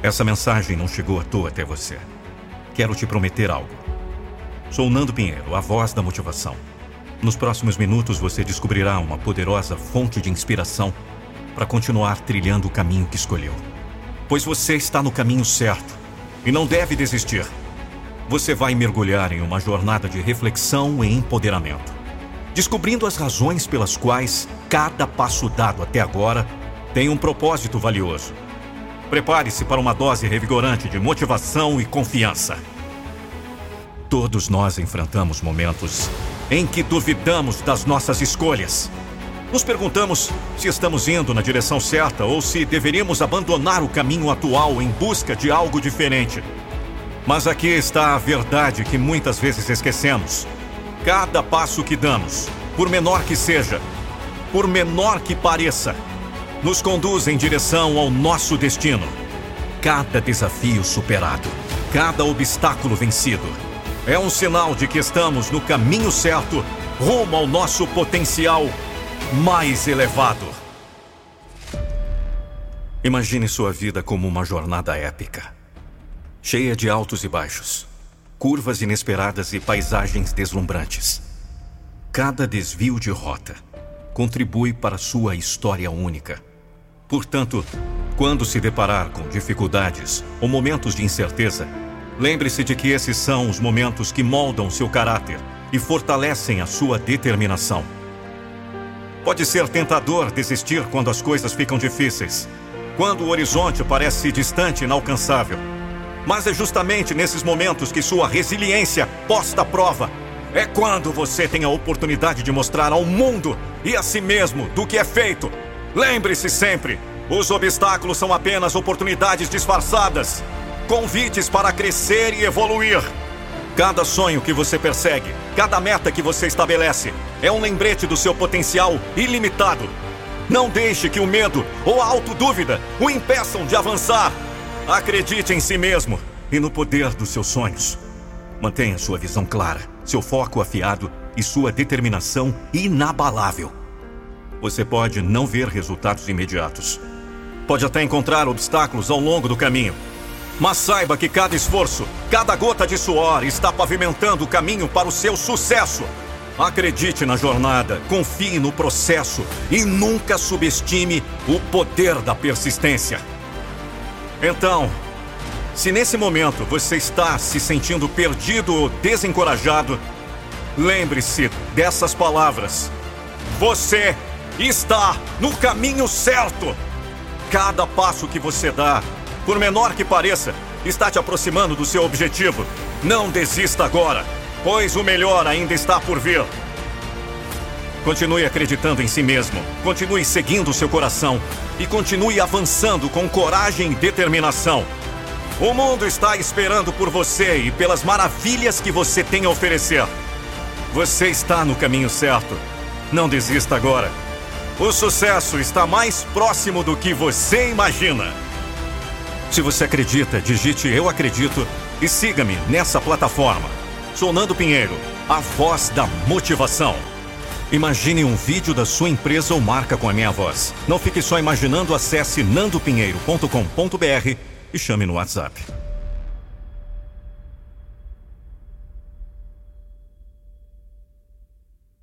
Essa mensagem não chegou à toa até você. Quero te prometer algo. Sou Nando Pinheiro, a voz da motivação. Nos próximos minutos você descobrirá uma poderosa fonte de inspiração para continuar trilhando o caminho que escolheu. Pois você está no caminho certo e não deve desistir. Você vai mergulhar em uma jornada de reflexão e empoderamento, descobrindo as razões pelas quais cada passo dado até agora tem um propósito valioso. Prepare-se para uma dose revigorante de motivação e confiança. Todos nós enfrentamos momentos em que duvidamos das nossas escolhas. Nos perguntamos se estamos indo na direção certa ou se deveríamos abandonar o caminho atual em busca de algo diferente. Mas aqui está a verdade que muitas vezes esquecemos. Cada passo que damos, por menor que seja, por menor que pareça, nos conduz em direção ao nosso destino. Cada desafio superado, cada obstáculo vencido, é um sinal de que estamos no caminho certo rumo ao nosso potencial mais elevado. Imagine sua vida como uma jornada épica, cheia de altos e baixos, curvas inesperadas e paisagens deslumbrantes. Cada desvio de rota contribui para sua história única. Portanto, quando se deparar com dificuldades ou momentos de incerteza, Lembre-se de que esses são os momentos que moldam seu caráter e fortalecem a sua determinação. Pode ser tentador desistir quando as coisas ficam difíceis, quando o horizonte parece distante e inalcançável. Mas é justamente nesses momentos que sua resiliência posta à prova. É quando você tem a oportunidade de mostrar ao mundo e a si mesmo do que é feito. Lembre-se sempre: os obstáculos são apenas oportunidades disfarçadas convites para crescer e evoluir. Cada sonho que você persegue, cada meta que você estabelece, é um lembrete do seu potencial ilimitado. Não deixe que o medo ou a autodúvida o impeçam de avançar. Acredite em si mesmo e no poder dos seus sonhos. Mantenha sua visão clara, seu foco afiado e sua determinação inabalável. Você pode não ver resultados imediatos. Pode até encontrar obstáculos ao longo do caminho mas saiba que cada esforço, cada gota de suor está pavimentando o caminho para o seu sucesso. Acredite na jornada, confie no processo e nunca subestime o poder da persistência. Então, se nesse momento você está se sentindo perdido ou desencorajado, lembre-se dessas palavras. Você está no caminho certo. Cada passo que você dá por menor que pareça, está te aproximando do seu objetivo. Não desista agora, pois o melhor ainda está por vir. Continue acreditando em si mesmo, continue seguindo seu coração e continue avançando com coragem e determinação. O mundo está esperando por você e pelas maravilhas que você tem a oferecer. Você está no caminho certo. Não desista agora. O sucesso está mais próximo do que você imagina. Se você acredita, digite Eu Acredito e siga-me nessa plataforma. Sou Nando Pinheiro, a voz da motivação. Imagine um vídeo da sua empresa ou marca com a minha voz. Não fique só imaginando, acesse nandopinheiro.com.br e chame no WhatsApp.